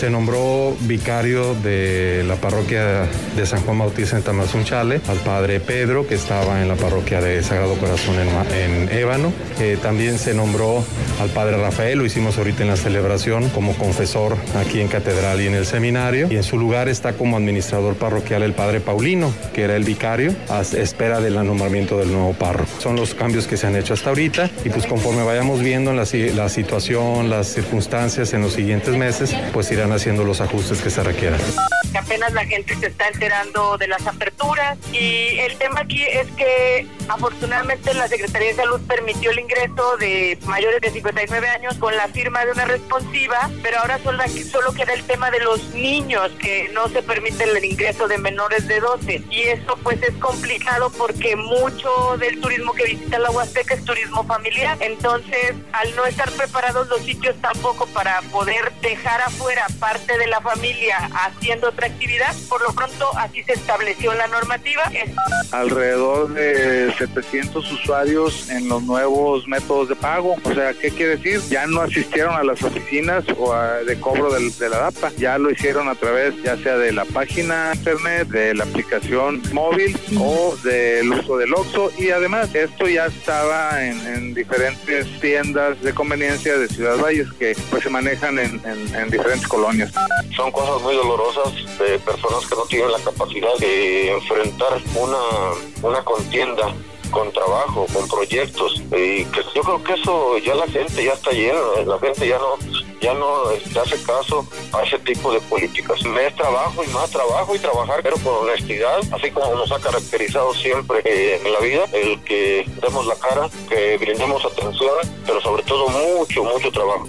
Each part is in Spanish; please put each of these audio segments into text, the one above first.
Se nombró vicario de la parroquia de San Juan Bautista en Tamazunchale al padre Pedro, que estaba en la parroquia de Sagrado Corazón en, en Ébano. Eh, también se nombró al padre Rafael, lo hicimos ahorita en la celebración, como confesor aquí en Catedral y en el seminario. Y en su lugar está como administrador parroquial el padre Paulino, que era el vicario, a espera del nombramiento del nuevo párroco. Son los cambios que se han hecho hasta ahorita y pues conforme vayamos viendo la, la situación, las circunstancias en los siguientes meses, pues irán haciendo los ajustes que se requieran. Apenas la gente se está enterando de las aperturas. Y el tema aquí es que afortunadamente la Secretaría de Salud permitió el ingreso de mayores de 59 años con la firma de una responsiva, pero ahora solo, solo queda el tema de los niños que no se permite el ingreso de menores de 12 y eso pues es complicado porque mucho del turismo que visita la Huasteca es turismo familiar, entonces al no estar preparados los sitios tampoco para poder dejar afuera parte de la familia haciendo otra actividad, por lo pronto así se estableció la normativa. Alrededor de 700 usuarios en los nuevos métodos de pago. O sea, ¿qué quiere decir? Ya no asistieron a las oficinas o de cobro del, de la DAPA, ya lo hicieron a través ya sea de la página internet, de la aplicación móvil o del uso del OXO y además esto ya estaba en, diferentes tiendas de conveniencia de Ciudad Valles que pues se manejan en, en diferentes colonias. Son cosas muy dolorosas de personas que no tienen la capacidad de enfrentar una, una contienda con trabajo, con proyectos. Y que yo creo que eso ya la gente ya está llena, la gente ya no ya no este, hace caso a ese tipo de políticas. Me trabajo y más trabajo y trabajar, pero con honestidad, así como nos ha caracterizado siempre eh, en la vida, el que demos la cara, que brindemos atención, pero sobre todo mucho, mucho trabajo.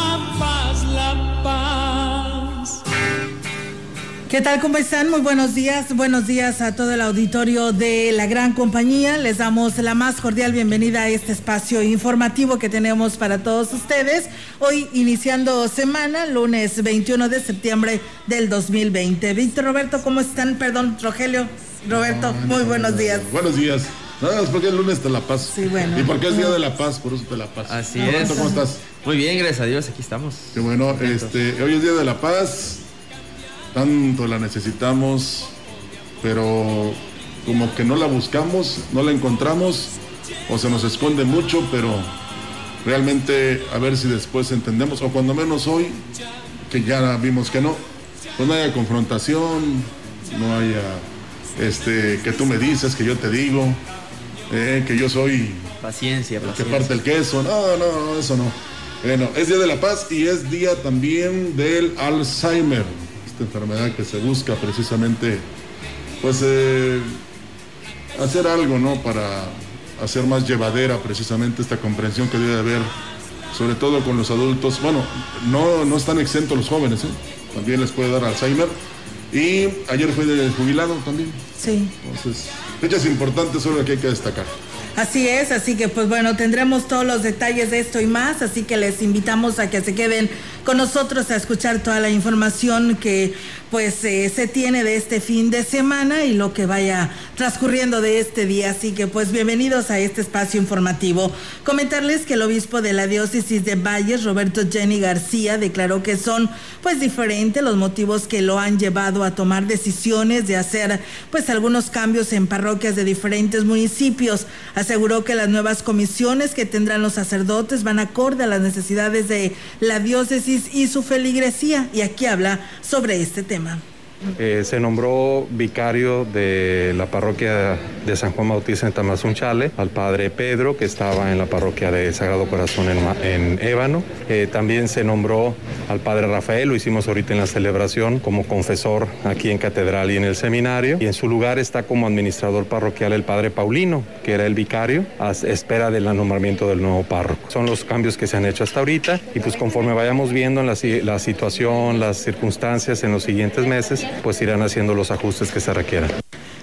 ¿Qué tal? ¿Cómo están? Muy buenos días. Buenos días a todo el auditorio de la gran compañía. Les damos la más cordial bienvenida a este espacio informativo que tenemos para todos ustedes. Hoy iniciando semana, lunes 21 de septiembre del 2020. Víctor Roberto, ¿cómo están? Perdón, Rogelio. Roberto, muy buenos días. Buenos días. Nada más porque el lunes de La Paz. Sí, bueno. Y porque es Día de la Paz, por eso te La Paz. Así es. ¿Cómo estás? Muy bien, gracias a Dios, aquí estamos. Qué bueno, este, hoy es Día de la Paz. Tanto la necesitamos, pero como que no la buscamos, no la encontramos, o se nos esconde mucho, pero realmente a ver si después entendemos, o cuando menos hoy, que ya vimos que no, pues no haya confrontación, no haya este, que tú me dices, que yo te digo, eh, que yo soy... Paciencia, paciencia. Que parte el queso. No, no, eso no. Bueno, es Día de la Paz y es día también del Alzheimer, esta enfermedad que se busca precisamente, pues, eh, hacer algo, ¿no? Para hacer más llevadera precisamente esta comprensión que debe haber, sobre todo con los adultos. Bueno, no, no están exentos los jóvenes, ¿eh? También les puede dar Alzheimer y ayer fue de jubilado también. Sí. Entonces, fechas importantes son las que hay que destacar. Así es, así que pues bueno, tendremos todos los detalles de esto y más, así que les invitamos a que se queden con nosotros a escuchar toda la información que pues eh, se tiene de este fin de semana y lo que vaya transcurriendo de este día. Así que pues bienvenidos a este espacio informativo. Comentarles que el obispo de la diócesis de Valles, Roberto Jenny García, declaró que son pues diferentes los motivos que lo han llevado a tomar decisiones de hacer pues algunos cambios en parroquias de diferentes municipios. Aseguró que las nuevas comisiones que tendrán los sacerdotes van acorde a las necesidades de la diócesis y su feligresía. Y aquí habla sobre este tema. Amen. Eh, se nombró vicario de la parroquia de San Juan Bautista en Tamazunchale al padre Pedro, que estaba en la parroquia de Sagrado Corazón en, Ébano. Eh, también se nombró al padre Rafael, lo hicimos ahorita en la celebración, como confesor aquí en Catedral y en el seminario. Y en su lugar está como administrador parroquial el padre Paulino, que era el vicario, a espera del nombramiento del nuevo párroco. Son los cambios que se han hecho hasta ahorita y pues conforme vayamos viendo la, la situación, las circunstancias en los siguientes meses, pues irán haciendo los ajustes que se requieran.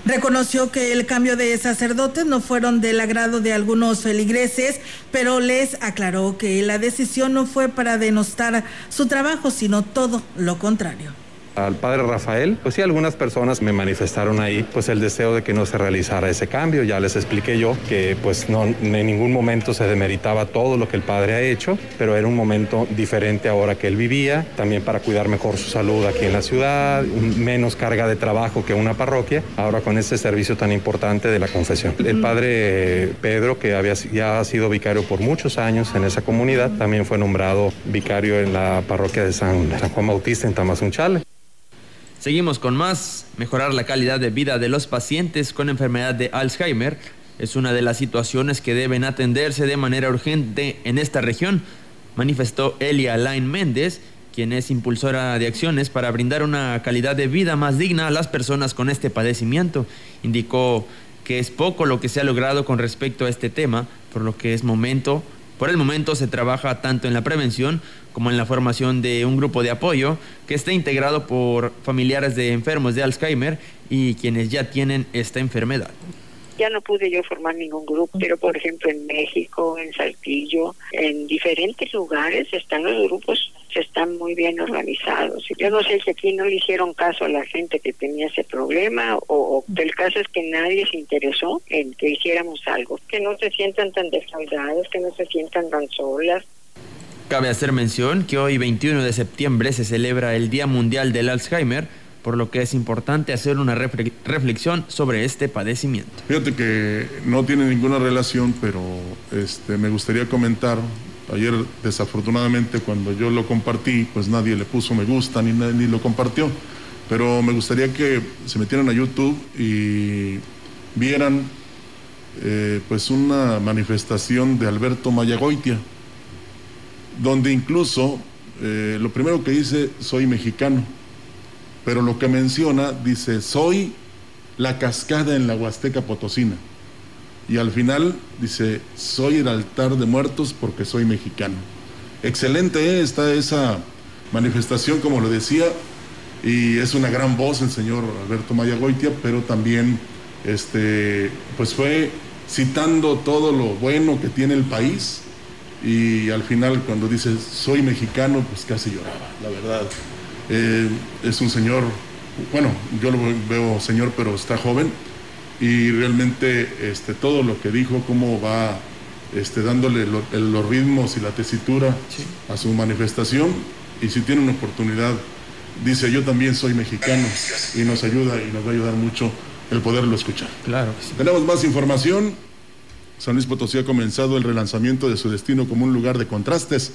Reconoció que el cambio de sacerdotes no fueron del agrado de algunos feligreses, pero les aclaró que la decisión no fue para denostar su trabajo, sino todo lo contrario al padre Rafael, pues sí, algunas personas me manifestaron ahí pues el deseo de que no se realizara ese cambio. Ya les expliqué yo que pues no en ningún momento se demeritaba todo lo que el padre ha hecho, pero era un momento diferente ahora que él vivía, también para cuidar mejor su salud aquí en la ciudad, menos carga de trabajo que una parroquia, ahora con este servicio tan importante de la confesión. El padre Pedro, que había, ya ha sido vicario por muchos años en esa comunidad, también fue nombrado vicario en la parroquia de San, San Juan Bautista en Tamazunchale. Seguimos con más. Mejorar la calidad de vida de los pacientes con enfermedad de Alzheimer es una de las situaciones que deben atenderse de manera urgente en esta región, manifestó Elia Alain Méndez, quien es impulsora de acciones para brindar una calidad de vida más digna a las personas con este padecimiento. Indicó que es poco lo que se ha logrado con respecto a este tema, por lo que es momento por el momento se trabaja tanto en la prevención como en la formación de un grupo de apoyo que esté integrado por familiares de enfermos de Alzheimer y quienes ya tienen esta enfermedad ya no pude yo formar ningún grupo, pero por ejemplo en México, en Saltillo, en diferentes lugares están los grupos, están muy bien organizados. Yo no sé si aquí no le hicieron caso a la gente que tenía ese problema o, el caso es que nadie se interesó en que hiciéramos algo, que no se sientan tan defraudados, que no se sientan tan solas. Cabe hacer mención que hoy 21 de septiembre se celebra el Día Mundial del Alzheimer, por lo que es importante hacer una reflexión sobre este padecimiento. Fíjate que no tiene ninguna relación, pero este, me gustaría comentar. Ayer, desafortunadamente, cuando yo lo compartí, pues nadie le puso me gusta ni, ni lo compartió. Pero me gustaría que se metieran a YouTube y vieran eh, pues una manifestación de Alberto Mayagoitia, donde incluso eh, lo primero que dice, soy mexicano pero lo que menciona dice, soy la cascada en la Huasteca Potosina. Y al final dice, soy el altar de muertos porque soy mexicano. Excelente ¿eh? está esa manifestación, como lo decía, y es una gran voz el señor Alberto Mayagoitia, pero también este, pues fue citando todo lo bueno que tiene el país y al final cuando dice soy mexicano, pues casi lloraba, la verdad. Eh, es un señor, bueno, yo lo veo señor, pero está joven y realmente este, todo lo que dijo, cómo va este, dándole los ritmos y la tesitura a su manifestación y si tiene una oportunidad, dice yo también soy mexicano y nos ayuda y nos va a ayudar mucho el poderlo escuchar. Claro. Tenemos más información. San Luis Potosí ha comenzado el relanzamiento de su destino como un lugar de contrastes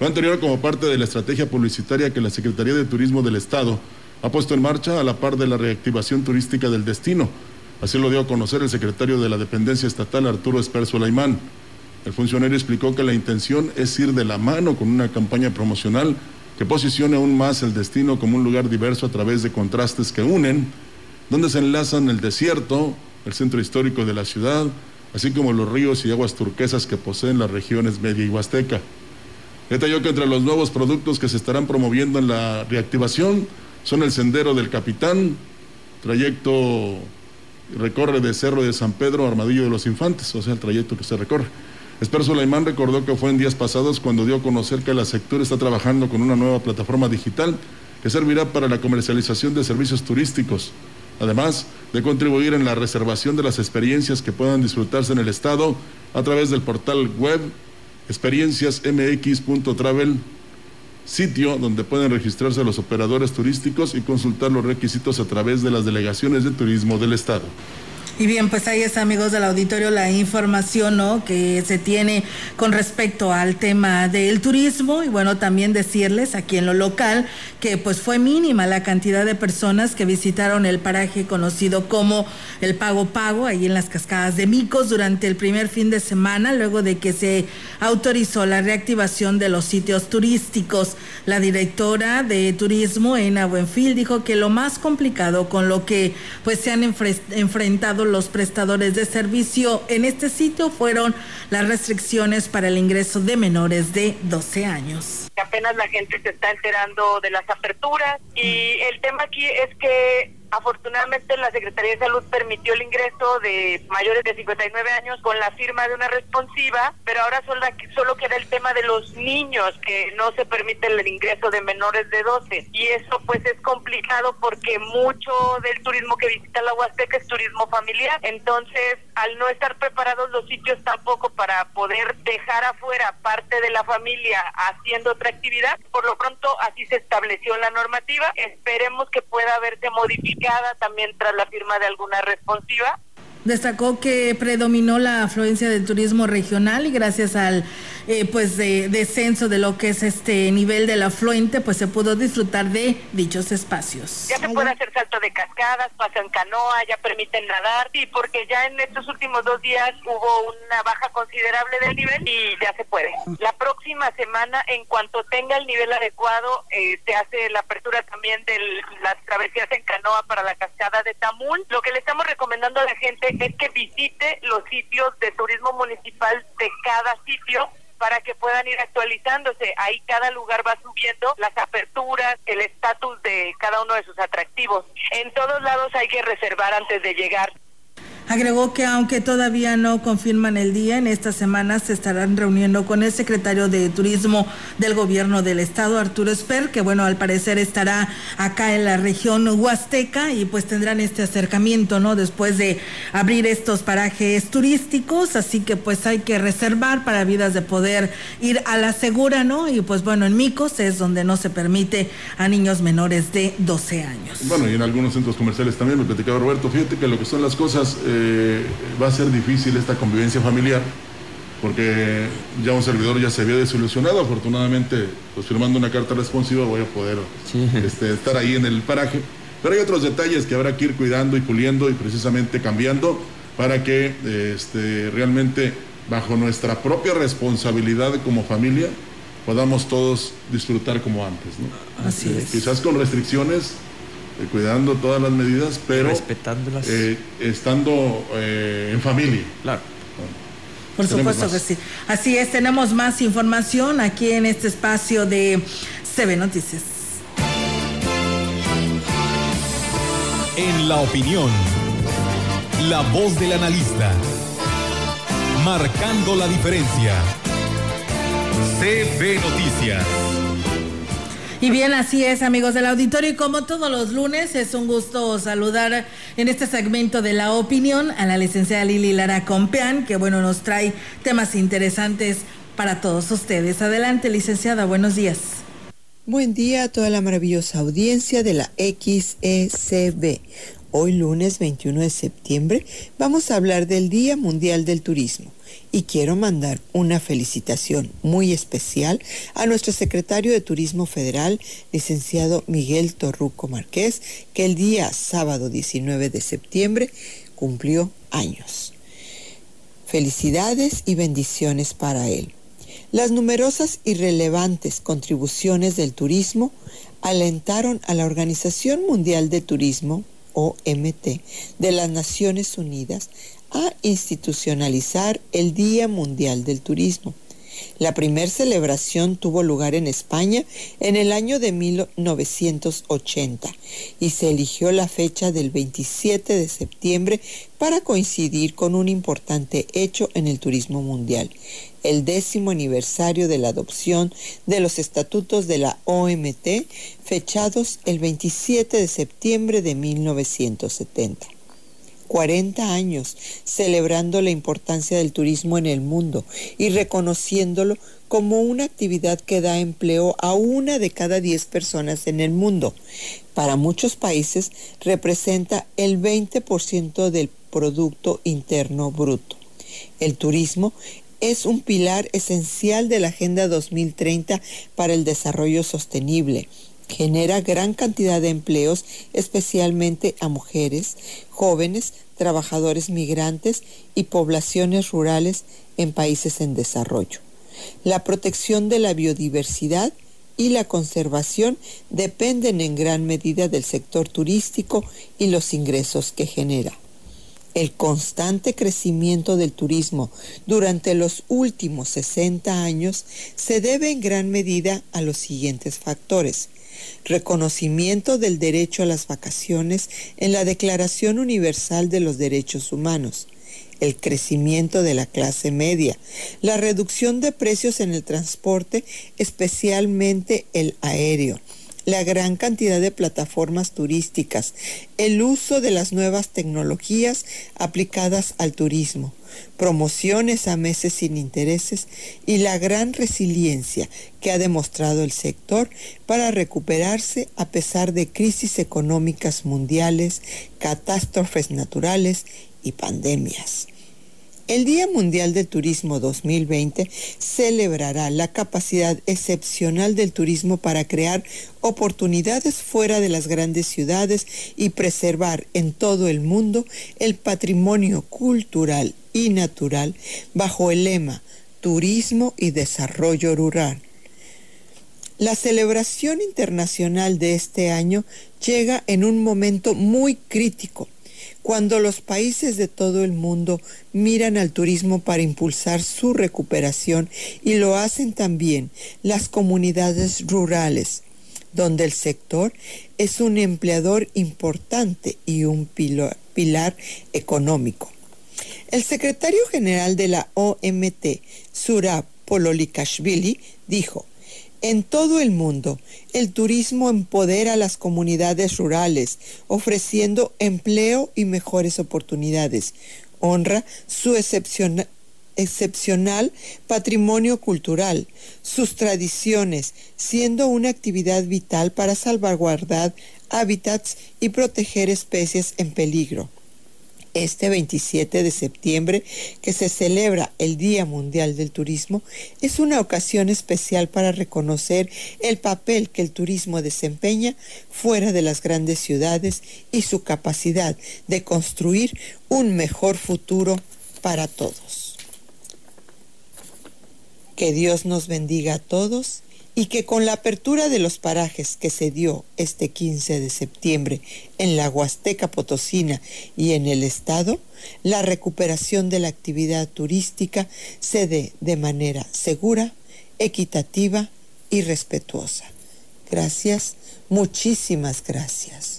lo anterior como parte de la estrategia publicitaria que la Secretaría de Turismo del Estado ha puesto en marcha a la par de la reactivación turística del destino. Así lo dio a conocer el secretario de la Dependencia Estatal, Arturo Esperso Laimán. El funcionario explicó que la intención es ir de la mano con una campaña promocional que posicione aún más el destino como un lugar diverso a través de contrastes que unen, donde se enlazan el desierto, el centro histórico de la ciudad, así como los ríos y aguas turquesas que poseen las regiones media y huasteca. Detalló que entre los nuevos productos que se estarán promoviendo en la reactivación son el Sendero del Capitán, trayecto recorre de Cerro de San Pedro a Armadillo de los Infantes, o sea, el trayecto que se recorre. Esper Sulaimán recordó que fue en días pasados cuando dio a conocer que la sector está trabajando con una nueva plataforma digital que servirá para la comercialización de servicios turísticos, además de contribuir en la reservación de las experiencias que puedan disfrutarse en el Estado a través del portal web experienciasmx.travel, sitio donde pueden registrarse los operadores turísticos y consultar los requisitos a través de las delegaciones de turismo del Estado. Y bien, pues ahí está, amigos del auditorio, la información ¿no? que se tiene con respecto al tema del turismo. Y bueno, también decirles aquí en lo local que pues fue mínima la cantidad de personas que visitaron el paraje conocido como el Pago Pago, ahí en las cascadas de Micos, durante el primer fin de semana, luego de que se autorizó la reactivación de los sitios turísticos. La directora de turismo, Ena Buenfil, dijo que lo más complicado con lo que pues se han enfrentado los prestadores de servicio en este sitio fueron las restricciones para el ingreso de menores de 12 años. Apenas la gente se está enterando de las aperturas y el tema aquí es que Afortunadamente la Secretaría de Salud permitió el ingreso de mayores de 59 años con la firma de una responsiva, pero ahora solo, solo queda el tema de los niños, que no se permite el ingreso de menores de 12. Y eso pues es complicado porque mucho del turismo que visita la Huasteca es turismo familiar. Entonces, al no estar preparados los sitios tampoco para poder dejar afuera parte de la familia haciendo actividad, por lo pronto así se estableció la normativa. Esperemos que pueda verse modificado también tras la firma de alguna responsiva. Destacó que predominó la afluencia del turismo regional y gracias al eh, pues de descenso de lo que es este nivel del afluente, pues se pudo disfrutar de dichos espacios. Ya se puede hacer salto de cascadas, paso en canoa, ya permiten nadar, sí, porque ya en estos últimos dos días hubo una baja considerable del nivel y ya se puede. La próxima semana, en cuanto tenga el nivel adecuado, eh, se hace la apertura también de las travesías en canoa para la cascada de Tamul. Lo que le estamos recomendando a la gente es que visite los sitios de turismo municipal de cada sitio para que puedan ir actualizándose. Ahí cada lugar va subiendo las aperturas, el estatus de cada uno de sus atractivos. En todos lados hay que reservar antes de llegar. Agregó que aunque todavía no confirman el día, en esta semana se estarán reuniendo con el secretario de Turismo del Gobierno del Estado, Arturo Esper, que bueno, al parecer estará acá en la región Huasteca y pues tendrán este acercamiento, ¿no? Después de abrir estos parajes turísticos, así que pues hay que reservar para vidas de poder ir a la segura, ¿no? Y pues bueno, en Micos es donde no se permite a niños menores de 12 años. Bueno, y en algunos centros comerciales también, me platicaba Roberto, fíjate que lo que son las cosas... Eh, eh, va a ser difícil esta convivencia familiar porque ya un servidor ya se había desilusionado, afortunadamente, pues firmando una carta responsiva voy a poder este, estar ahí en el paraje. Pero hay otros detalles que habrá que ir cuidando y puliendo y precisamente cambiando para que este, realmente bajo nuestra propia responsabilidad como familia podamos todos disfrutar como antes. Así es. Quizás con restricciones, eh, cuidando todas las medidas, pero respetándolas. Eh, estando eh, en familia. Claro. Por supuesto que sí. Así es, tenemos más información aquí en este espacio de CB Noticias. En la opinión, la voz del analista, marcando la diferencia. CB Noticias. Y bien, así es, amigos del auditorio. Y como todos los lunes, es un gusto saludar en este segmento de la opinión a la licenciada Lili Lara Compeán, que bueno, nos trae temas interesantes para todos ustedes. Adelante, licenciada, buenos días. Buen día a toda la maravillosa audiencia de la XECB. Hoy lunes 21 de septiembre vamos a hablar del Día Mundial del Turismo y quiero mandar una felicitación muy especial a nuestro secretario de Turismo Federal, licenciado Miguel Torruco Márquez, que el día sábado 19 de septiembre cumplió años. Felicidades y bendiciones para él. Las numerosas y relevantes contribuciones del turismo alentaron a la Organización Mundial de Turismo, OMT, de las Naciones Unidas a institucionalizar el Día Mundial del Turismo. La primera celebración tuvo lugar en España en el año de 1980 y se eligió la fecha del 27 de septiembre para coincidir con un importante hecho en el turismo mundial, el décimo aniversario de la adopción de los estatutos de la OMT, fechados el 27 de septiembre de 1970. 40 años celebrando la importancia del turismo en el mundo y reconociéndolo como una actividad que da empleo a una de cada 10 personas en el mundo. Para muchos países representa el 20% del Producto Interno Bruto. El turismo es un pilar esencial de la Agenda 2030 para el Desarrollo Sostenible genera gran cantidad de empleos, especialmente a mujeres, jóvenes, trabajadores migrantes y poblaciones rurales en países en desarrollo. La protección de la biodiversidad y la conservación dependen en gran medida del sector turístico y los ingresos que genera. El constante crecimiento del turismo durante los últimos 60 años se debe en gran medida a los siguientes factores reconocimiento del derecho a las vacaciones en la Declaración Universal de los Derechos Humanos, el crecimiento de la clase media, la reducción de precios en el transporte, especialmente el aéreo, la gran cantidad de plataformas turísticas, el uso de las nuevas tecnologías aplicadas al turismo, promociones a meses sin intereses y la gran resiliencia que ha demostrado el sector para recuperarse a pesar de crisis económicas mundiales, catástrofes naturales y pandemias. El Día Mundial del Turismo 2020 celebrará la capacidad excepcional del turismo para crear oportunidades fuera de las grandes ciudades y preservar en todo el mundo el patrimonio cultural y natural bajo el lema Turismo y Desarrollo Rural. La celebración internacional de este año llega en un momento muy crítico cuando los países de todo el mundo miran al turismo para impulsar su recuperación y lo hacen también las comunidades rurales, donde el sector es un empleador importante y un pilar, económico. El secretario general de la OMT, Surab Pololikashvili, dijo, en todo el mundo, el turismo empodera a las comunidades rurales, ofreciendo empleo y mejores oportunidades. Honra su excepcional, patrimonio cultural, sus tradiciones, siendo una actividad vital para salvaguardar hábitats y proteger especies en peligro este 27 de septiembre, que se celebra el Día Mundial del Turismo, es una ocasión especial para reconocer el papel que el turismo desempeña fuera de las grandes ciudades y su capacidad de construir un mejor futuro para todos. Que Dios nos bendiga a todos y que con la apertura de los parajes que se dio este 15 de septiembre en la Huasteca Potosina y en el Estado, la recuperación de la actividad turística se dé de manera segura, equitativa y respetuosa. Gracias, muchísimas gracias.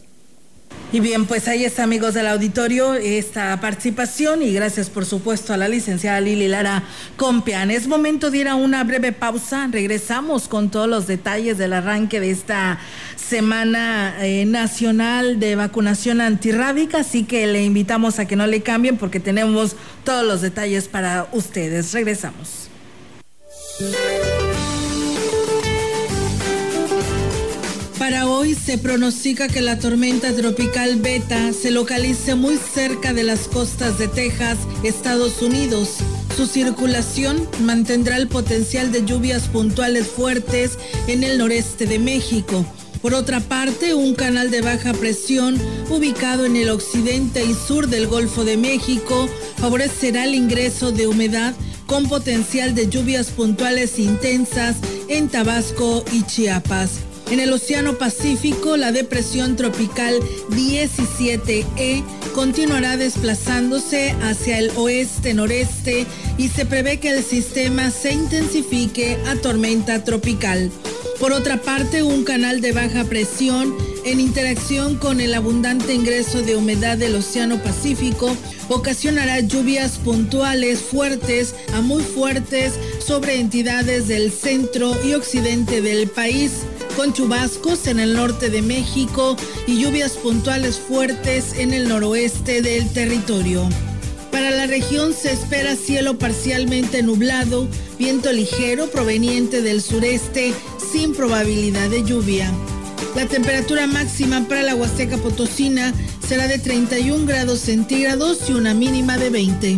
Y bien, pues ahí está, amigos del auditorio, esta participación y gracias, por supuesto, a la licenciada Lili Lara Compian. Es momento de ir a una breve pausa. Regresamos con todos los detalles del arranque de esta Semana eh, Nacional de Vacunación Antirrábica, así que le invitamos a que no le cambien porque tenemos todos los detalles para ustedes. Regresamos. Para hoy se pronostica que la tormenta tropical Beta se localice muy cerca de las costas de Texas, Estados Unidos. Su circulación mantendrá el potencial de lluvias puntuales fuertes en el noreste de México. Por otra parte, un canal de baja presión ubicado en el occidente y sur del Golfo de México favorecerá el ingreso de humedad con potencial de lluvias puntuales intensas en Tabasco y Chiapas. En el Océano Pacífico, la depresión tropical 17E continuará desplazándose hacia el oeste-noreste y se prevé que el sistema se intensifique a tormenta tropical. Por otra parte, un canal de baja presión en interacción con el abundante ingreso de humedad del Océano Pacífico ocasionará lluvias puntuales fuertes a muy fuertes sobre entidades del centro y occidente del país, con chubascos en el norte de México y lluvias puntuales fuertes en el noroeste del territorio. Para la región se espera cielo parcialmente nublado, viento ligero proveniente del sureste sin probabilidad de lluvia. La temperatura máxima para la Huasteca Potosina será de 31 grados centígrados y una mínima de 20.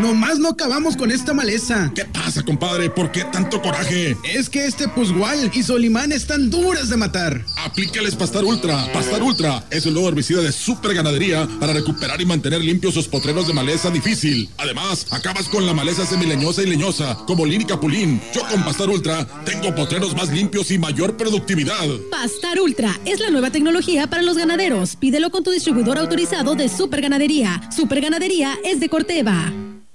nomás no acabamos con esta maleza. ¿Qué pasa, compadre? ¿Por qué tanto coraje? Es que este Pusgual y Solimán están duras de matar. Aplícales Pastar Ultra. Pastar Ultra es el nuevo herbicida de super ganadería para recuperar y mantener limpios sus potreros de maleza difícil. Además, acabas con la maleza semileñosa y leñosa, como Lini Capulín. Yo con Pastar Ultra tengo potreros más limpios y mayor productividad. Pastar Ultra es la nueva tecnología para los ganaderos. Pídelo con tu distribuidor autorizado de Super Ganadería. Super Ganadería es de Corteva.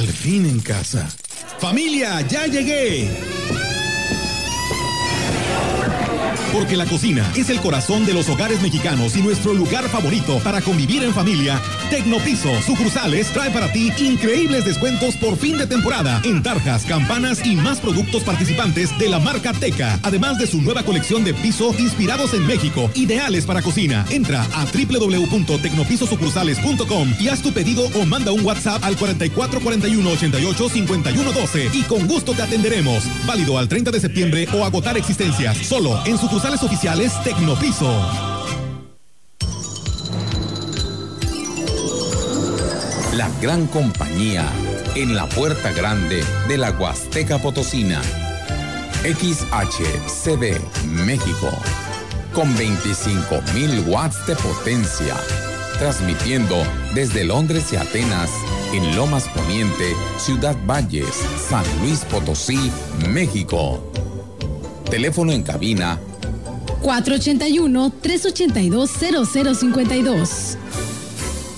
Al fin en casa. Familia, ya llegué. Porque la cocina es el corazón de los hogares mexicanos y nuestro lugar favorito para convivir en familia. Tecnopiso, sucursales, trae para ti increíbles descuentos por fin de temporada en tarjas, campanas y más productos participantes de la marca Teca. Además de su nueva colección de piso inspirados en México, ideales para cocina. Entra a www.tecnopisosucursales.com y haz tu pedido o manda un WhatsApp al 4441 88 51 12 y con gusto te atenderemos. Válido al 30 de septiembre o agotar existencias. Solo en sucursales oficiales Tecnopiso. Gran compañía en la puerta grande de la Huasteca Potosina. XHCD México. Con 25.000 watts de potencia. Transmitiendo desde Londres y Atenas en Lomas Poniente, Ciudad Valles, San Luis Potosí, México. Teléfono en cabina 481-382-0052.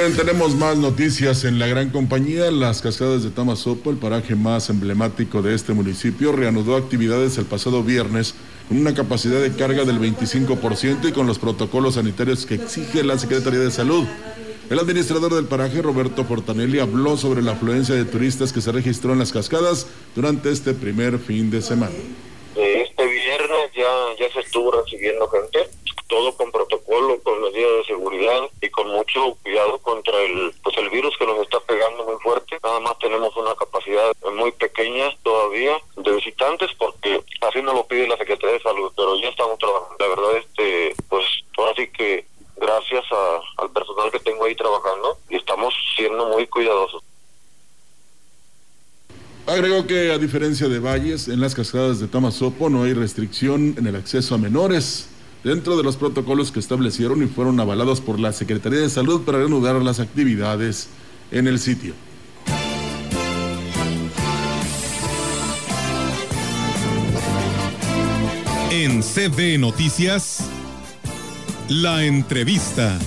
Tenemos más noticias en la gran compañía. Las cascadas de Tamazopo, el paraje más emblemático de este municipio, reanudó actividades el pasado viernes con una capacidad de carga del 25% y con los protocolos sanitarios que exige la Secretaría de Salud. El administrador del paraje, Roberto Fortanelli, habló sobre la afluencia de turistas que se registró en las cascadas durante este primer fin de semana. Este viernes ya se estuvo recibiendo gente todo con protocolo, con medidas de seguridad y con mucho cuidado contra el pues el virus que nos está pegando muy fuerte. Nada más tenemos una capacidad muy pequeña todavía de visitantes porque así nos lo pide la Secretaría de Salud, pero ya estamos trabajando. La verdad este pues ahora sí que gracias al personal que tengo ahí trabajando y estamos siendo muy cuidadosos. Agregó que a diferencia de Valles, en las cascadas de Tamazopo no hay restricción en el acceso a menores dentro de los protocolos que establecieron y fueron avalados por la Secretaría de Salud para reanudar las actividades en el sitio. En CB Noticias, la entrevista.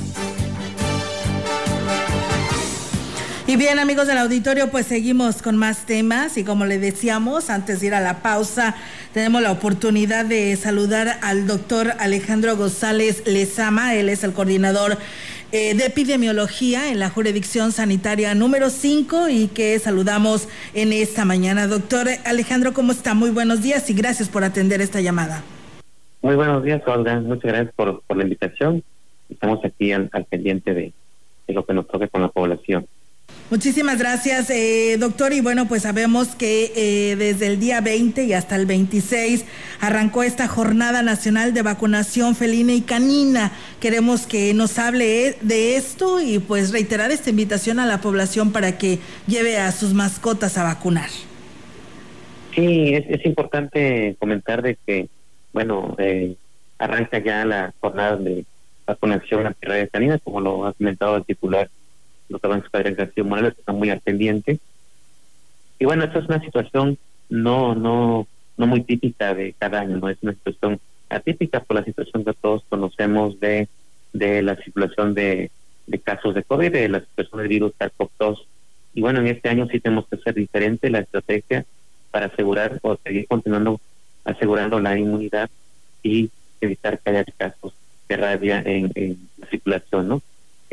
Y bien, amigos del auditorio, pues seguimos con más temas y como le decíamos, antes de ir a la pausa, tenemos la oportunidad de saludar al doctor Alejandro González Lezama, él es el coordinador eh, de epidemiología en la jurisdicción sanitaria número 5 y que saludamos en esta mañana. Doctor Alejandro, ¿cómo está? Muy buenos días y gracias por atender esta llamada. Muy buenos días, Olga. Muchas gracias por, la invitación. Estamos aquí al, pendiente de, de lo que nos toque con la población. Muchísimas gracias, eh, doctor. Y bueno, pues sabemos que eh, desde el día 20 y hasta el 26 arrancó esta jornada nacional de vacunación felina y canina. Queremos que nos hable de esto y pues reiterar esta invitación a la población para que lleve a sus mascotas a vacunar. Sí, es, importante comentar de que, bueno, eh, arranca ya la jornada de vacunación antirradia canina, como lo ha comentado el titular doctor Padre García Morales está muy al pendiente. Y bueno, esta es una situación no, no, no muy típica de cada año, no es una situación atípica por la situación que todos conocemos de, de la circulación de, de casos de COVID, de la situación del virus SARS-CoV-2. Y bueno, en este año sí tenemos que ser diferente la estrategia para asegurar o seguir continuando asegurando la inmunidad y evitar que haya casos de rabia en, en la circulación, ¿no?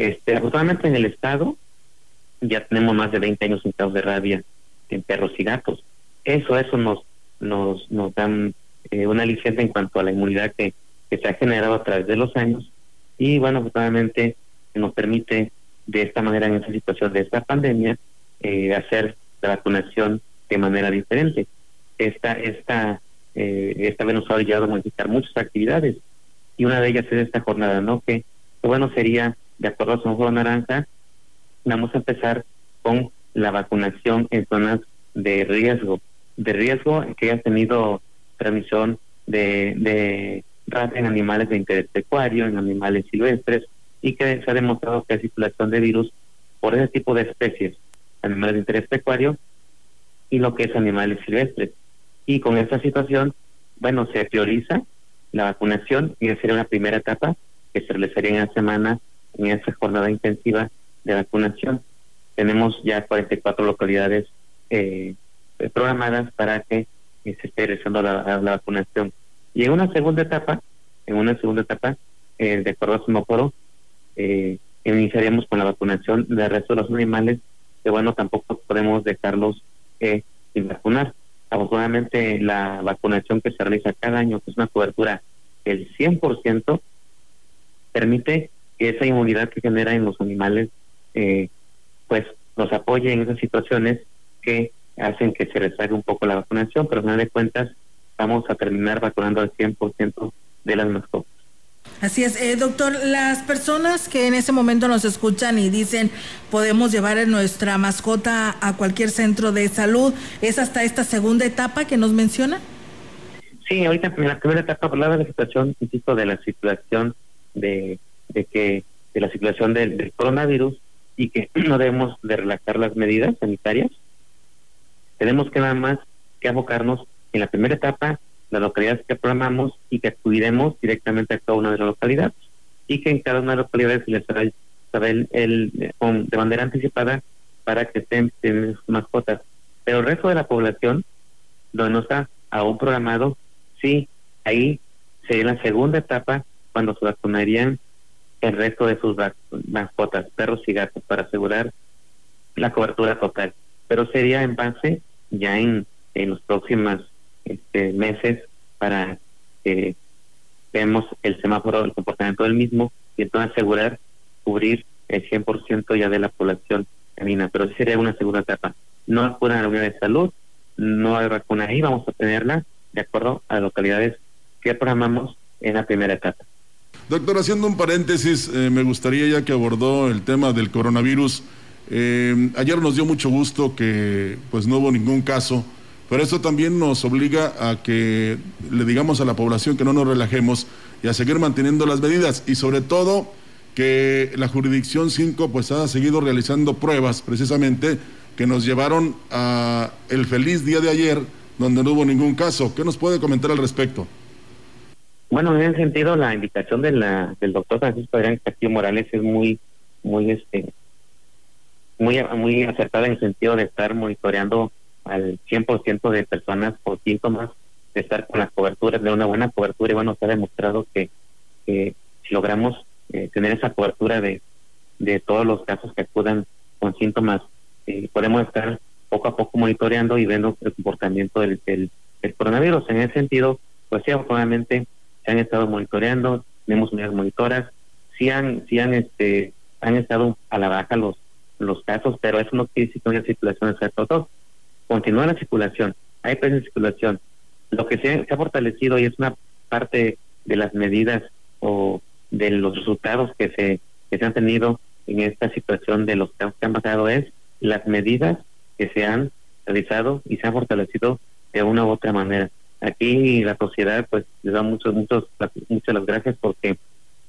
Este, afortunadamente en el estado ya tenemos más de 20 años sin casos de rabia en perros y gatos. Eso, eso nos, nos, nos dan eh, una licencia en cuanto a la inmunidad que, se ha generado a través de los años. Y bueno, afortunadamente nos permite de esta manera, en esta situación de esta pandemia, eh, hacer la vacunación de manera diferente. Esta, esta, eh, vez nos ha ayudado a modificar muchas actividades y una de ellas es esta jornada, ¿no? Que, que bueno sería de acuerdo a semáforo naranja, vamos a empezar con la vacunación en zonas de riesgo, de riesgo que haya tenido transmisión de, de en animales de interés pecuario, en animales silvestres, y que se ha demostrado que hay circulación de virus por ese tipo de especies, animales de interés pecuario y lo que es animales silvestres. Y con esta situación, bueno, se prioriza la vacunación y esa sería una primera etapa que se realizaría en la semana en esa jornada intensiva de vacunación. Tenemos ya 44 localidades eh, programadas para que eh, se esté realizando la, vacunación. Y en una segunda etapa, en una segunda etapa, eh, de acuerdo a Simoforo, eh, iniciaríamos con la vacunación del resto de los animales, que bueno, tampoco podemos dejarlos sin vacunar. Afortunadamente, la vacunación que se realiza cada año, que es una cobertura del 100%, permite esa inmunidad que genera en los animales, eh, pues nos apoye en esas situaciones que hacen que se rezague un poco la vacunación, pero al final de cuentas vamos a terminar vacunando al 100% de las mascotas. Así es, eh, doctor, las personas que en ese momento nos escuchan y dicen podemos llevar a nuestra mascota a cualquier centro de salud, ¿es hasta esta segunda etapa que nos menciona? Sí, ahorita en la primera etapa hablaba de la situación, insisto, de la situación de de que de la circulación del, coronavirus y que no debemos de relajar las medidas sanitarias. Tenemos que nada más que abocarnos en la primera etapa, las localidades que programamos y que acudiremos directamente a cada una de las localidades y que en cada una de las localidades se les hará saber el, de manera anticipada para que estén sus mascotas. Pero el resto de la población, donde no está aún programado, sí, ahí sería la segunda etapa cuando se vacunarían el resto de sus mascotas, perros y gatos, para asegurar la cobertura total. Pero sería en base ya en, en los próximos este, meses para que veamos el semáforo, el comportamiento del mismo y entonces asegurar cubrir el 100% ya de la población canina. Pero sería una segunda etapa. No acudan a la unidad de salud, no hay vacuna ahí, vamos a tenerla de acuerdo a localidades que programamos en la primera etapa. Doctor, haciendo un paréntesis, eh, me gustaría ya que abordó el tema del coronavirus. Eh, ayer nos dio mucho gusto que pues no hubo ningún caso, pero eso también nos obliga a que le digamos a la población que no nos relajemos y a seguir manteniendo las medidas y sobre todo que la jurisdicción 5 pues ha seguido realizando pruebas precisamente que nos llevaron a el feliz día de ayer donde no hubo ningún caso. ¿Qué nos puede comentar al respecto? Bueno, en ese sentido, la invitación de la, del doctor Francisco Adrián Castillo Morales es muy, muy, este, muy, muy acertada en el sentido de estar monitoreando al 100% de personas con síntomas, de estar con las coberturas, de una buena cobertura, y bueno, se ha demostrado que, si logramos eh, tener esa cobertura de, de todos los casos que acudan con síntomas, eh, podemos estar poco a poco monitoreando y viendo el comportamiento del, del, del coronavirus. En ese sentido, pues sí, afortunadamente han estado monitoreando, tenemos unidades monitoras, sí han, sí han, este, han estado a la baja los, los casos, pero eso no quiere decir que haya circulación de SARS-CoV-2. Continúa la circulación, hay presencia de circulación. Lo que se, ha fortalecido y es una parte de las medidas o de los resultados que se, que se han tenido en esta situación de los que han pasado es las medidas que se han realizado y se han fortalecido de una u otra manera aquí la sociedad pues les da muchos muchos muchas las gracias porque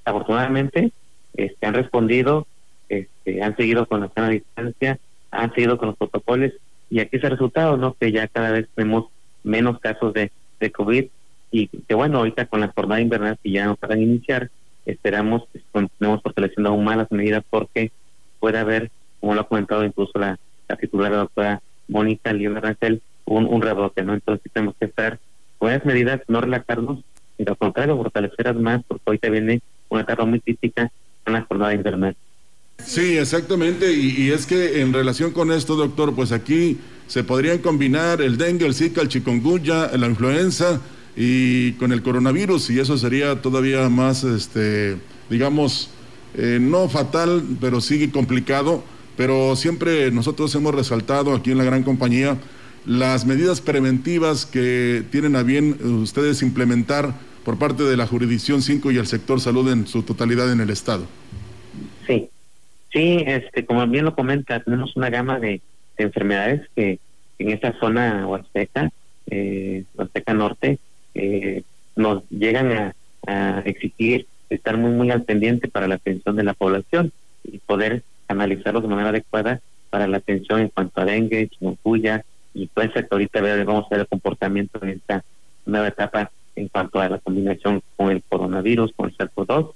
afortunadamente este han respondido este han seguido con la sana distancia han seguido con los protocolos y aquí es el resultado no que ya cada vez tenemos menos casos de, de covid y que bueno ahorita con la jornada invernal que ya no van a iniciar esperamos que continuemos fortaleciendo aún más las medidas porque puede haber como lo ha comentado incluso la, la titular la doctora Mónica León Rangel un, un rebote no entonces tenemos que estar buenas medidas, no relajarnos, sino al contrario, fortalecerlas más, porque ahorita viene una etapa muy crítica en la jornada invernal. Sí, exactamente, y, es que en relación con esto, doctor, pues aquí se podrían combinar el dengue, el zika, el chikungunya, la influenza y con el coronavirus, y eso sería todavía más, este, digamos, eh, no fatal, pero sí complicado, pero siempre nosotros hemos resaltado aquí en la gran compañía las medidas preventivas que tienen a bien ustedes implementar por parte de la jurisdicción 5 y el sector salud en su totalidad en el estado. Sí, sí, este, como bien lo comenta, tenemos una gama de, enfermedades que en esta zona huasteca, eh, norte, eh, nos llegan a, exigir estar muy muy al pendiente para la atención de la población y poder analizarlos de manera adecuada para la atención en cuanto a dengue, y ser que ahorita vamos a ver el comportamiento en esta nueva etapa en cuanto a la combinación con el coronavirus, con el SARS-CoV-2,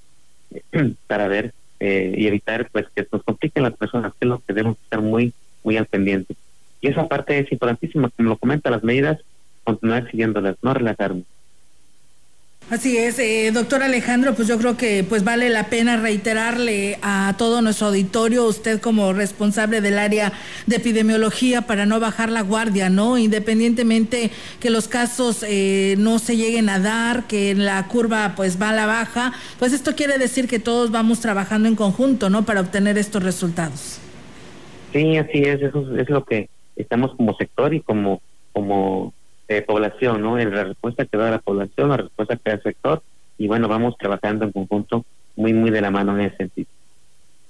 para ver eh, y evitar pues que nos compliquen las personas, que es lo que debemos estar muy, muy al pendiente. Y esa parte es importantísima, como lo comenta, las medidas, continuar siguiéndolas, no relajarnos. Así es, eh, doctor Alejandro, pues yo creo que pues vale la pena reiterarle a todo nuestro auditorio, usted como responsable del área de epidemiología, para no bajar la guardia, ¿no? Independientemente que los casos eh, no se lleguen a dar, que la curva pues va a la baja, pues esto quiere decir que todos vamos trabajando en conjunto, ¿no? Para obtener estos resultados. Sí, así es, eso es lo que estamos como sector y como como de población, ¿no? En la respuesta que da la población, la respuesta que da el sector, y bueno, vamos trabajando en conjunto muy, muy de la mano en ese sentido.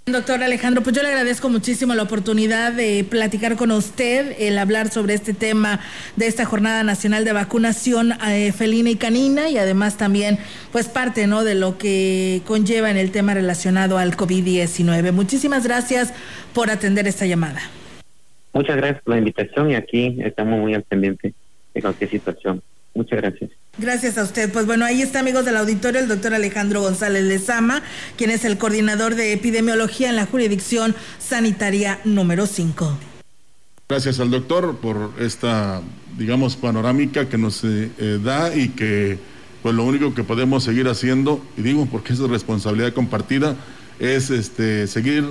Doctor Alejandro, pues yo le agradezco muchísimo la oportunidad de platicar con usted, el hablar sobre este tema de esta Jornada Nacional de Vacunación eh, Felina y Canina y además también pues parte ¿no? de lo que conlleva en el tema relacionado al COVID-19. Muchísimas gracias por atender esta llamada. Muchas gracias por la invitación y aquí estamos muy al pendiente de cualquier situación. Muchas gracias. Gracias a usted. Pues bueno, ahí está, amigos del auditorio, el doctor Alejandro González Lezama, quien es el coordinador de epidemiología en la jurisdicción sanitaria número 5. Gracias al doctor por esta, digamos, panorámica que nos eh, eh, da y que, pues lo único que podemos seguir haciendo, y digo porque es responsabilidad compartida, es este, seguir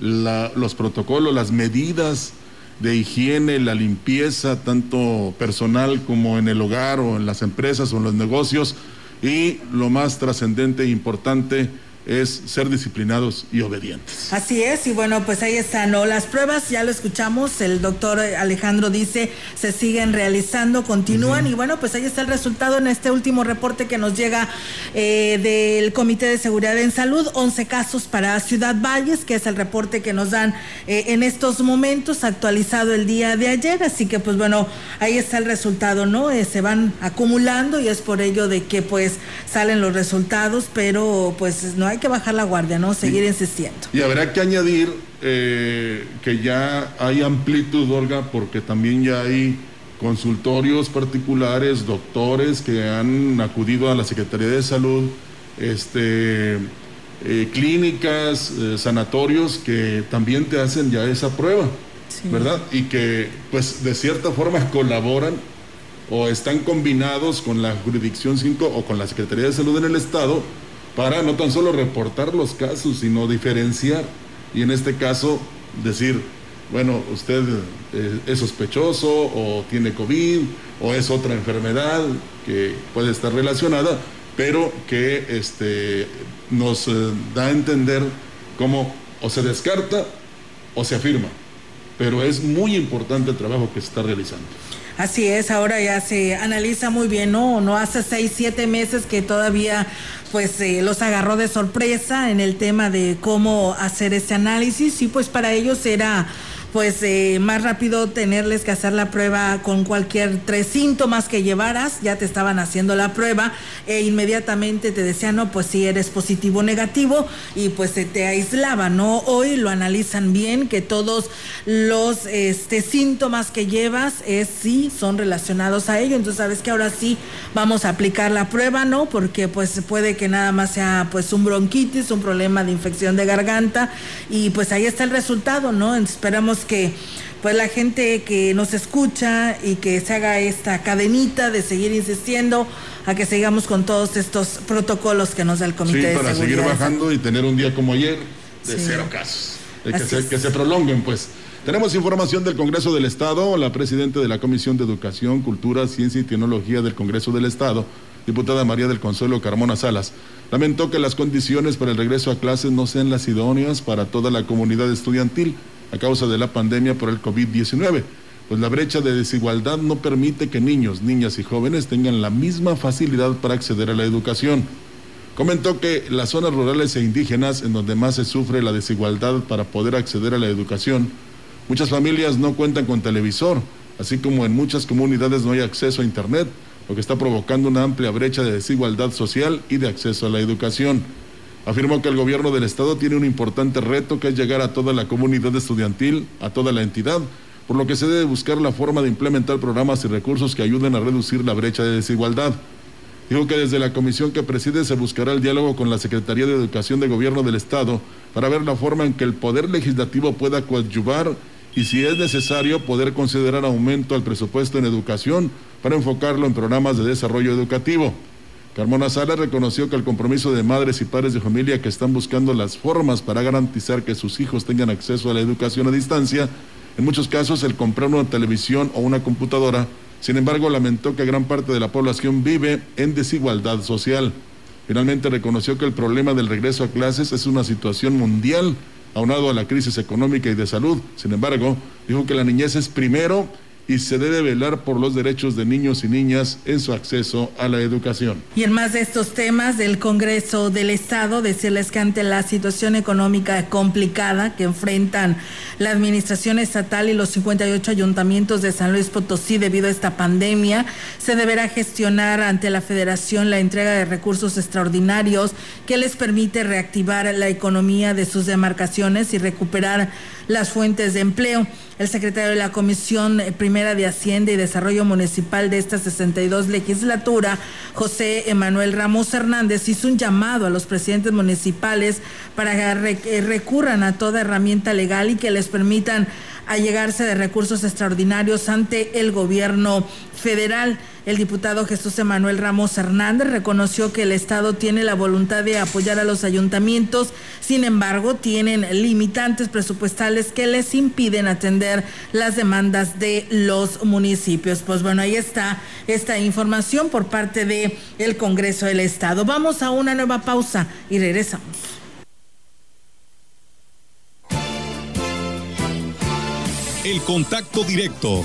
los protocolos, las medidas de higiene, la limpieza, tanto personal como en el hogar o en las empresas o en los negocios. Y lo más trascendente e importante, es ser disciplinados y obedientes. Así es, y bueno, pues ahí están, ¿no? Las pruebas, ya lo escuchamos, el doctor Alejandro dice, se siguen realizando, continúan, y bueno, pues ahí está el resultado en este último reporte que nos llega eh, del Comité de Seguridad en Salud, 11 casos para Ciudad Valles, que es el reporte que nos dan eh, en estos momentos, actualizado el día de ayer, así que pues bueno, ahí está el resultado, ¿no? Eh, se van acumulando y es por ello de que pues salen los resultados, pero pues no hay que bajar la guardia, ¿no? Seguir insistiendo. Y habrá que añadir eh, que ya hay amplitud, Olga, porque también ya hay consultorios particulares, doctores que han acudido a la Secretaría de Salud, este, eh, clínicas, eh, sanatorios que también te hacen ya esa prueba, ¿verdad? Y que pues de cierta forma colaboran o están combinados con la jurisdicción 5 o con la Secretaría de Salud en el Estado para no tan solo reportar los casos, sino diferenciar. Y en este caso, decir, bueno, usted eh, es sospechoso o tiene COVID o es otra enfermedad que puede estar relacionada, pero que este, nos eh, da a entender cómo o se descarta o se afirma. Pero es muy importante el trabajo que se está realizando. Así es, ahora ya se analiza muy bien, ¿no? No hace seis, siete meses que todavía pues eh, los agarró de sorpresa en el tema de cómo hacer ese análisis y pues para ellos era pues eh, más rápido tenerles que hacer la prueba con cualquier tres síntomas que llevaras, ya te estaban haciendo la prueba e inmediatamente te decían, no, pues si eres positivo o negativo y pues se te aislaba, ¿no? Hoy lo analizan bien, que todos los este, síntomas que llevas es sí son relacionados a ello, entonces sabes que ahora sí vamos a aplicar la prueba, ¿no? Porque pues puede que nada más sea pues un bronquitis, un problema de infección de garganta y pues ahí está el resultado, ¿no? Esperamos que pues la gente que nos escucha y que se haga esta cadenita de seguir insistiendo a que sigamos con todos estos protocolos que nos da el Comité sí, para seguir bajando y tener un día como ayer de cero casos. que, se, que se prolonguen, pues. Tenemos información del Congreso del Estado. La presidenta de la Comisión de Educación, Cultura, Ciencia y Tecnología del Congreso del Estado, diputada María del Consuelo Carmona Salas, lamentó que las condiciones para el regreso a clases no sean las idóneas para toda la comunidad estudiantil a causa de la pandemia por el COVID-19, pues la brecha de desigualdad no permite que niños, niñas y jóvenes tengan la misma facilidad para acceder a la educación. Comentó que las zonas rurales e indígenas en donde más se sufre la desigualdad para poder acceder a la educación, muchas familias no cuentan con televisor, así como en muchas comunidades no hay acceso a Internet, lo que está provocando una amplia brecha de desigualdad social y de acceso a la educación. Afirmó que el gobierno del estado tiene un importante reto que es llegar a toda la comunidad estudiantil, a toda la entidad, por lo que se debe buscar la forma de implementar programas y recursos que ayuden a reducir la brecha de desigualdad. Dijo que desde la comisión que preside se buscará el diálogo con la Secretaría de Educación de Gobierno del Estado para ver la forma en que el Poder Legislativo pueda coadyuvar y si es necesario poder considerar aumento al presupuesto en educación para enfocarlo en programas de desarrollo educativo. Carmona Sala reconoció que el compromiso de madres y padres de familia que están buscando las formas para garantizar que sus hijos tengan acceso a la educación a distancia, en muchos casos el comprar una televisión o una computadora, sin embargo lamentó que gran parte de la población vive en desigualdad social. Finalmente reconoció que el problema del regreso a clases es una situación mundial, aunado a la crisis económica y de salud. Sin embargo, dijo que la niñez es primero y se debe velar por los derechos de niños y niñas en su acceso a la educación. Y en más de estos temas del Congreso del Estado, decirles que ante la situación económica complicada que enfrentan la administración estatal y los 58 ayuntamientos de San Luis Potosí debido a esta pandemia, se deberá gestionar ante la federación la entrega de recursos extraordinarios que les permite reactivar la economía de sus demarcaciones y recuperar las fuentes de empleo. El secretario de la Comisión eh, Primera de Hacienda y Desarrollo Municipal de esta 62 legislatura, José Emanuel Ramos Hernández, hizo un llamado a los presidentes municipales para que recurran a toda herramienta legal y que les permitan allegarse de recursos extraordinarios ante el gobierno federal. El diputado Jesús Emanuel Ramos Hernández reconoció que el Estado tiene la voluntad de apoyar a los ayuntamientos, sin embargo, tienen limitantes presupuestales que les impiden atender las demandas de los municipios. Pues bueno, ahí está esta información por parte del el Congreso del Estado. Vamos a una nueva pausa y regresamos. El contacto directo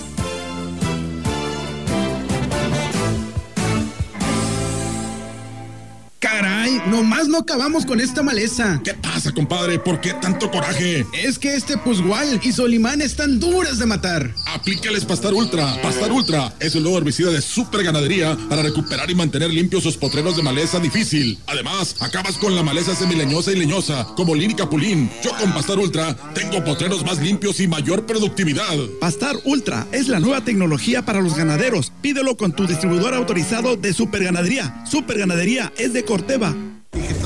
Caray, nomás no acabamos con esta maleza. ¿Qué pasa, compadre? ¿Por qué tanto coraje? Es que este Pusgual y Solimán están duras de matar. Aplícales Pastar Ultra. Pastar Ultra es el nuevo herbicida de super ganadería para recuperar y mantener limpios sus potreros de maleza difícil. Además, acabas con la maleza semileñosa y leñosa, como Lini Capulín. Yo con Pastar Ultra tengo potreros más limpios y mayor productividad. Pastar Ultra es la nueva tecnología para los ganaderos. Pídelo con tu distribuidor autorizado de super ganadería. Super ganadería es de corte Dije,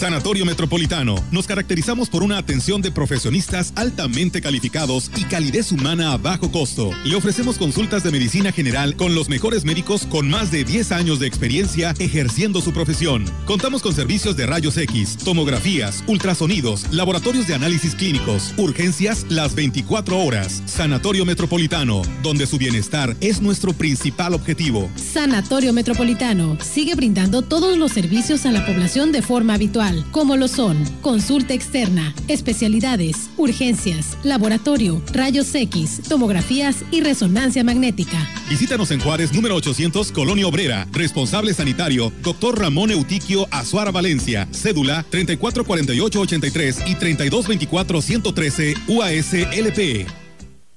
Sanatorio Metropolitano. Nos caracterizamos por una atención de profesionistas altamente calificados y calidez humana a bajo costo. Le ofrecemos consultas de medicina general con los mejores médicos con más de 10 años de experiencia ejerciendo su profesión. Contamos con servicios de rayos X, tomografías, ultrasonidos, laboratorios de análisis clínicos, urgencias las 24 horas. Sanatorio Metropolitano, donde su bienestar es nuestro principal objetivo. Sanatorio Metropolitano sigue brindando todos los servicios a la población de forma habitual como lo son consulta externa, especialidades, urgencias, laboratorio, rayos X, tomografías y resonancia magnética. Visítanos en Juárez, número 800, Colonia Obrera. Responsable sanitario, doctor Ramón Eutiquio Azuara Valencia. Cédula 344883 y 3224-113 UASLP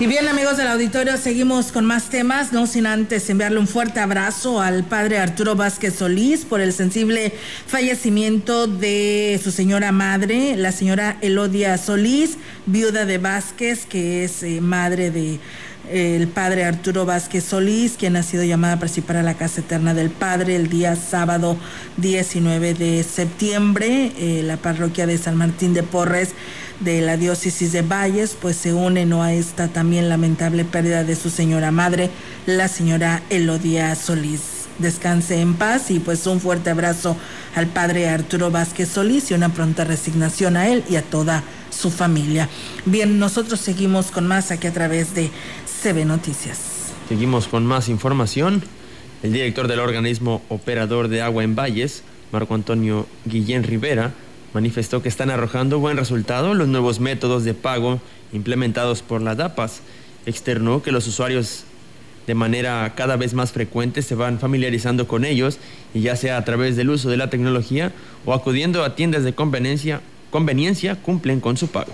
Y bien amigos del auditorio, seguimos con más temas, no sin antes enviarle un fuerte abrazo al padre Arturo Vázquez Solís por el sensible fallecimiento de su señora madre, la señora Elodia Solís, viuda de Vázquez, que es eh, madre de eh, el padre Arturo Vázquez Solís, quien ha sido llamada a participar a la Casa Eterna del Padre el día sábado 19 de septiembre. Eh, la parroquia de San Martín de Porres de la diócesis de Valles, pues se une ¿no? a esta también lamentable pérdida de su señora madre, la señora Elodia Solís. Descanse en paz y pues un fuerte abrazo al padre Arturo Vázquez Solís y una pronta resignación a él y a toda su familia. Bien, nosotros seguimos con más aquí a través de CB Noticias. Seguimos con más información. El director del organismo operador de agua en Valles, Marco Antonio Guillén Rivera, manifestó que están arrojando buen resultado los nuevos métodos de pago implementados por la DAPAS. Externó que los usuarios de manera cada vez más frecuente se van familiarizando con ellos y ya sea a través del uso de la tecnología o acudiendo a tiendas de conveniencia, conveniencia cumplen con su pago.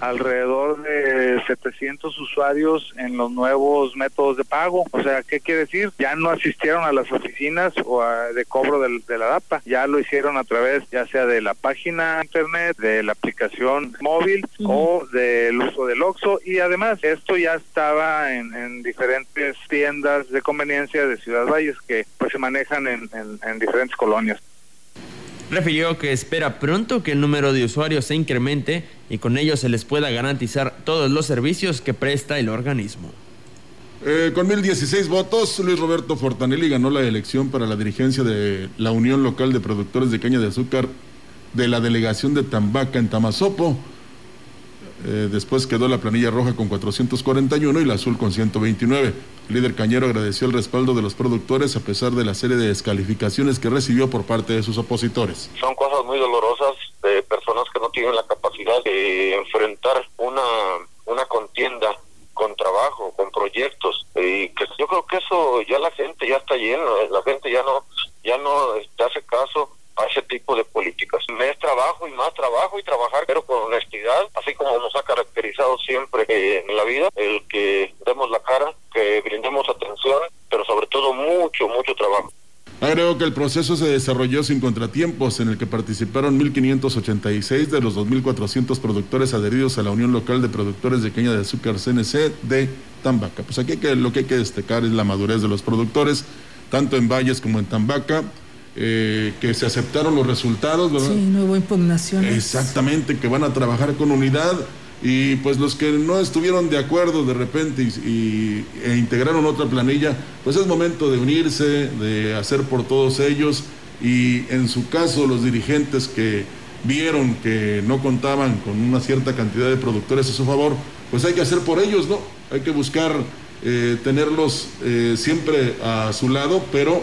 Alrededor de 700 usuarios en los nuevos métodos de pago. O sea, ¿qué quiere decir? Ya no asistieron a las oficinas o de cobro del, de la DAPA, ya lo hicieron a través ya sea de la página internet, de la aplicación móvil o del uso del OXO y además esto ya estaba en, diferentes tiendas de conveniencia de Ciudad Valles que pues se manejan en, en diferentes colonias refirió que espera pronto que el número de usuarios se incremente y con ello se les pueda garantizar todos los servicios que presta el organismo. Eh, con 1016 votos, Luis Roberto Fortanelli ganó la elección para la dirigencia de la Unión Local de Productores de Caña de Azúcar de la delegación de Tambaca en Tamazopo. Eh, después quedó la planilla roja con 441 y la azul con 129. El líder Cañero agradeció el respaldo de los productores a pesar de la serie de descalificaciones que recibió por parte de sus opositores. Son cosas muy dolorosas de personas que no tienen la capacidad de enfrentar una, una contienda con trabajo, con proyectos y que yo creo que eso ya la gente ya está llena, la gente ya no ya no hace caso a ese tipo de políticas. Es trabajo y más trabajo y trabajar, pero con honestidad, así como nos ha caracterizado siempre eh, en la vida, el que demos la cara, que brindemos atención, pero sobre todo mucho, mucho trabajo. Agregó que el proceso se desarrolló sin contratiempos, en el que participaron 1.586 de los 2.400 productores adheridos a la Unión Local de Productores de Caña de Azúcar CNC de Tambaca. Pues aquí que, lo que hay que destacar es la madurez de los productores, tanto en Valles como en Tambaca eh, que se aceptaron los resultados, ¿verdad? Sí, no hubo impugnaciones. Exactamente, que van a trabajar con unidad y pues los que no estuvieron de acuerdo de repente y, e integraron otra planilla, pues es momento de unirse, de hacer por todos ellos y en su caso los dirigentes que vieron que no contaban con una cierta cantidad de productores a su favor, pues hay que hacer por ellos, ¿no? Hay que buscar eh, tenerlos eh, siempre a su lado, pero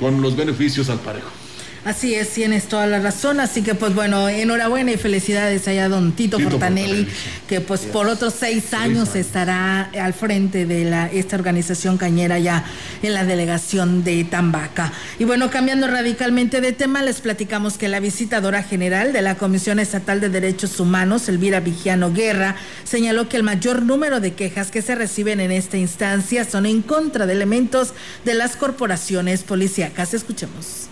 con los beneficios al parejo. Así es, tienes toda la razón. Así que, pues bueno, enhorabuena y felicidades allá a don Tito, Fortanelli, que pues por otros seis años, estará al frente de la, esta organización cañera ya en la delegación de Tambaca. Y bueno, cambiando radicalmente de tema, les platicamos que la visitadora general de la Comisión Estatal de Derechos Humanos, Elvira Vigiano Guerra, señaló que el mayor número de quejas que se reciben en esta instancia son en contra de elementos de las corporaciones policíacas. Escuchemos.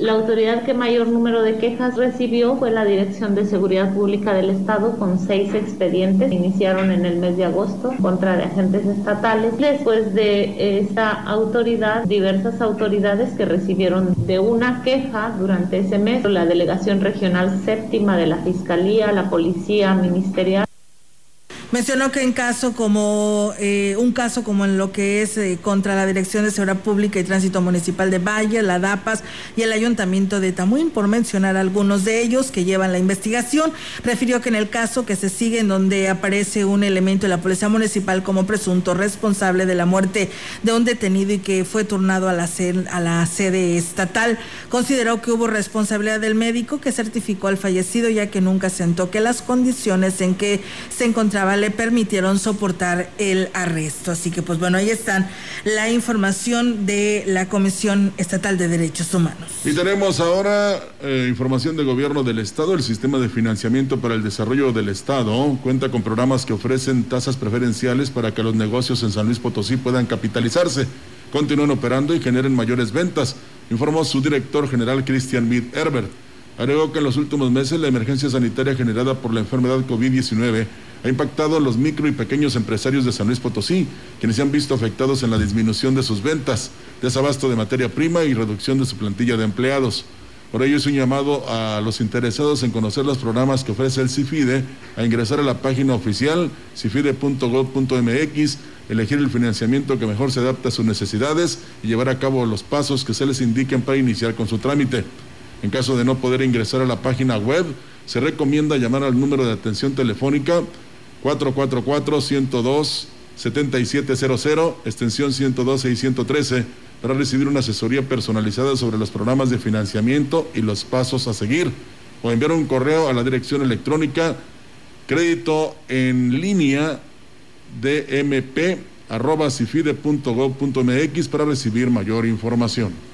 La autoridad que mayor número de quejas recibió fue la Dirección de Seguridad Pública del Estado con seis expedientes. Iniciaron en el mes de agosto contra agentes estatales. Después de esta autoridad, diversas autoridades que recibieron de una queja durante ese mes, la Delegación Regional Séptima de la Fiscalía, la Policía Ministerial. Mencionó que en caso como eh, un caso como en lo que es eh, contra la Dirección de Seguridad Pública y Tránsito Municipal de Valle, la DAPAS y el Ayuntamiento de Tamuín, por mencionar algunos de ellos que llevan la investigación, refirió que en el caso que se sigue en donde aparece un elemento de la Policía Municipal como presunto responsable de la muerte de un detenido y que fue turnado a la, a la sede estatal, consideró que hubo responsabilidad del médico que certificó al fallecido ya que nunca sentó que las condiciones en que se encontraba permitieron soportar el arresto. Así que pues bueno, ahí están la información de la Comisión Estatal de Derechos Humanos. Y tenemos ahora eh, información del gobierno del Estado. El sistema de financiamiento para el desarrollo del Estado cuenta con programas que ofrecen tasas preferenciales para que los negocios en San Luis Potosí puedan capitalizarse, continúen operando y generen mayores ventas, informó su director general Cristian Mid Herbert. Agregó que en los últimos meses la emergencia sanitaria generada por la enfermedad COVID-19 ha impactado a los micro y pequeños empresarios de San Luis Potosí, quienes se han visto afectados en la disminución de sus ventas, desabasto de materia prima y reducción de su plantilla de empleados. Por ello es un llamado a los interesados en conocer los programas que ofrece el CIFIDE a ingresar a la página oficial cifide.gov.mx, elegir el financiamiento que mejor se adapte a sus necesidades y llevar a cabo los pasos que se les indiquen para iniciar con su trámite. En caso de no poder ingresar a la página web, se recomienda llamar al número de atención telefónica 444-102-7700, extensión 112 para recibir una asesoría personalizada sobre los programas de financiamiento y los pasos a seguir. O enviar un correo a la dirección electrónica crédito en línea dmp arroba para recibir mayor información.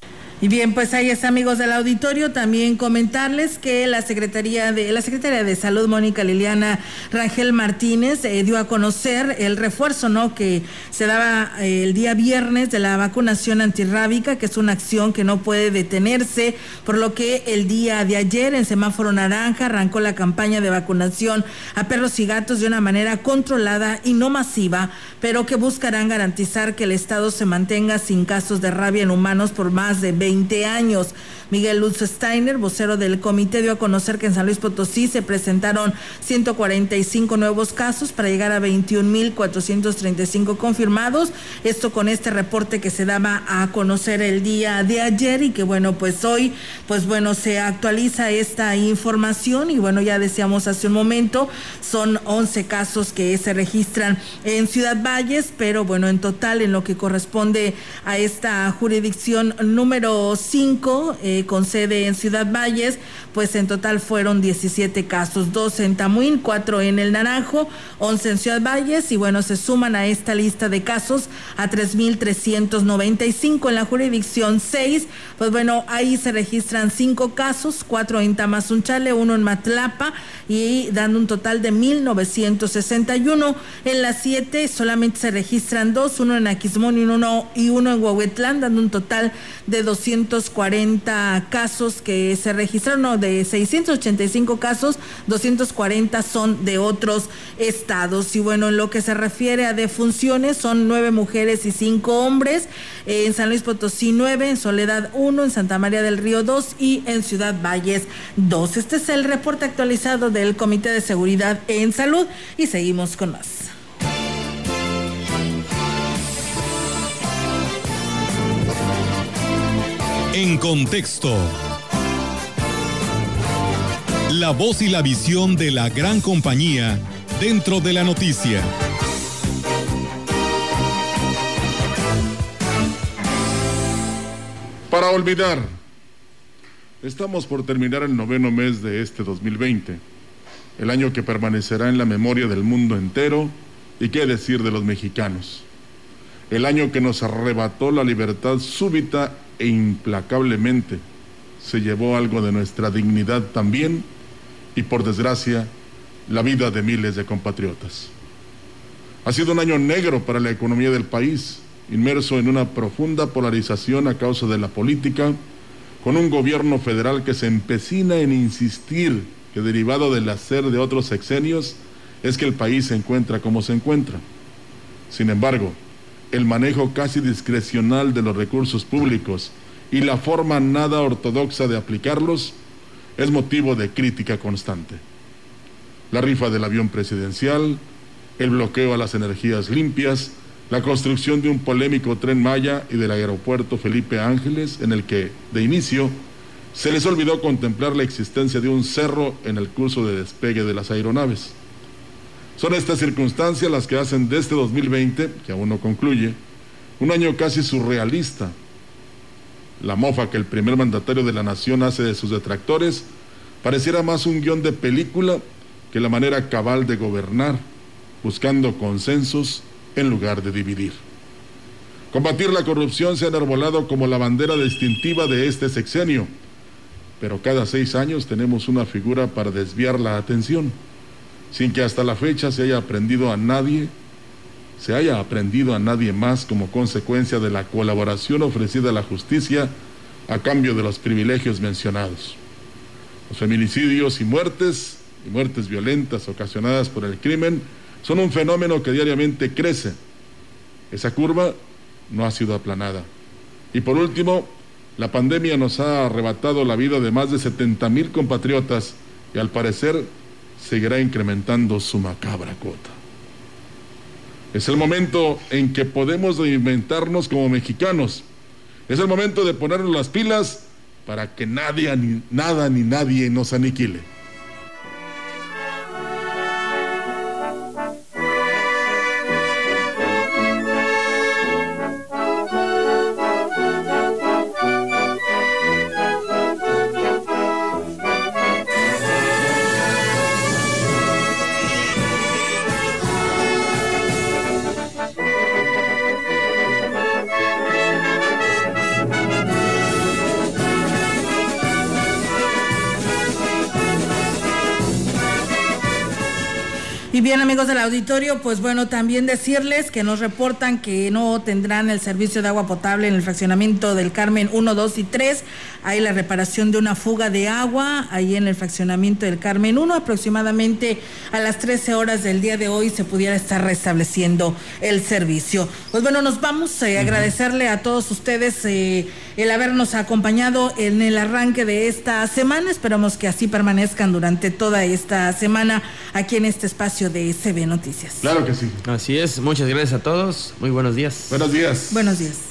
Y bien, pues ahí está, amigos del auditorio. También comentarles que la Secretaría de la Secretaria de Salud, Mónica Liliana Rangel Martínez, eh, dio a conocer el refuerzo, ¿no? Que se daba eh, el día viernes de la vacunación antirrábica, que es una acción que no puede detenerse, por lo que el día de ayer en semáforo naranja arrancó la campaña de vacunación a perros y gatos de una manera controlada y no masiva, pero que buscarán garantizar que el Estado se mantenga sin casos de rabia en humanos por más de 20 20 años. Miguel Lutz Steiner, vocero del comité, dio a conocer que en San Luis Potosí se presentaron 145 nuevos casos para llegar a 21.435 confirmados. Esto con este reporte que se daba a conocer el día de ayer y que bueno, pues hoy, pues bueno, se actualiza esta información y bueno, ya decíamos hace un momento, son 11 casos que se registran en Ciudad Valles, pero bueno, en total en lo que corresponde a esta jurisdicción número 5 eh, con sede en Ciudad Valles, pues en total fueron 17 casos, 12 en Tamuín, 4 en El Naranjo, 11 en Ciudad Valles y bueno, se suman a esta lista de casos a 3.395 en la jurisdicción 6, pues bueno, ahí se registran 5 casos, 4 en Tamazunchale, 1 en Matlapa y dando un total de 1.961. En las 7 solamente se registran 2, uno en Aquismón y uno, y uno en Huehuetlán, dando un total de 240 casos que se registraron, no, de 685 casos, 240 son de otros estados. Y bueno, en lo que se refiere a defunciones, son nueve mujeres y cinco hombres. En San Luis Potosí, nueve, en Soledad, uno, en Santa María del Río, dos y en Ciudad Valles, dos. Este es el reporte actualizado del Comité de Seguridad en Salud y seguimos con más. En contexto. La voz y la visión de la gran compañía dentro de la noticia. Para olvidar, estamos por terminar el noveno mes de este 2020, el año que permanecerá en la memoria del mundo entero y qué decir de los mexicanos, el año que nos arrebató la libertad súbita e implacablemente se llevó algo de nuestra dignidad también y por desgracia la vida de miles de compatriotas. Ha sido un año negro para la economía del país, inmerso en una profunda polarización a causa de la política, con un gobierno federal que se empecina en insistir que derivado del hacer de otros sexenios es que el país se encuentra como se encuentra. Sin embargo, el manejo casi discrecional de los recursos públicos y la forma nada ortodoxa de aplicarlos es motivo de crítica constante. La rifa del avión presidencial, el bloqueo a las energías limpias, la construcción de un polémico tren Maya y del aeropuerto Felipe Ángeles, en el que, de inicio, se les olvidó contemplar la existencia de un cerro en el curso de despegue de las aeronaves. Son estas circunstancias las que hacen de este 2020, que aún no concluye, un año casi surrealista. La mofa que el primer mandatario de la nación hace de sus detractores pareciera más un guion de película que la manera cabal de gobernar, buscando consensos en lugar de dividir. Combatir la corrupción se ha enarbolado como la bandera distintiva de este sexenio, pero cada seis años tenemos una figura para desviar la atención, sin que hasta la fecha se haya aprendido a nadie, se haya aprendido a nadie más como consecuencia de la colaboración ofrecida a la justicia a cambio de los privilegios mencionados. Los feminicidios y muertes, y muertes violentas ocasionadas por el crimen, son un fenómeno que diariamente crece. Esa curva no ha sido aplanada. Y por último, la pandemia nos ha arrebatado la vida de más de 70 mil compatriotas y al parecer seguirá incrementando su macabra cuota. Es el momento en que podemos reinventarnos como mexicanos. Es el momento de ponernos las pilas para que nadie, ni, nada ni nadie nos aniquile. Bien amigos del auditorio, pues bueno, también decirles que nos reportan que no tendrán el servicio de agua potable en el fraccionamiento del Carmen 1, 2 y 3. Hay la reparación de una fuga de agua ahí en el fraccionamiento del Carmen 1. Aproximadamente a las 13 horas del día de hoy se pudiera estar restableciendo el servicio. Pues bueno, nos vamos a eh, agradecerle a todos ustedes eh, el habernos acompañado en el arranque de esta semana. Esperamos que así permanezcan durante toda esta semana aquí en este espacio de CB Noticias. Claro que sí. Así es, muchas gracias a todos. Muy buenos días. Buenos días. Buenos días.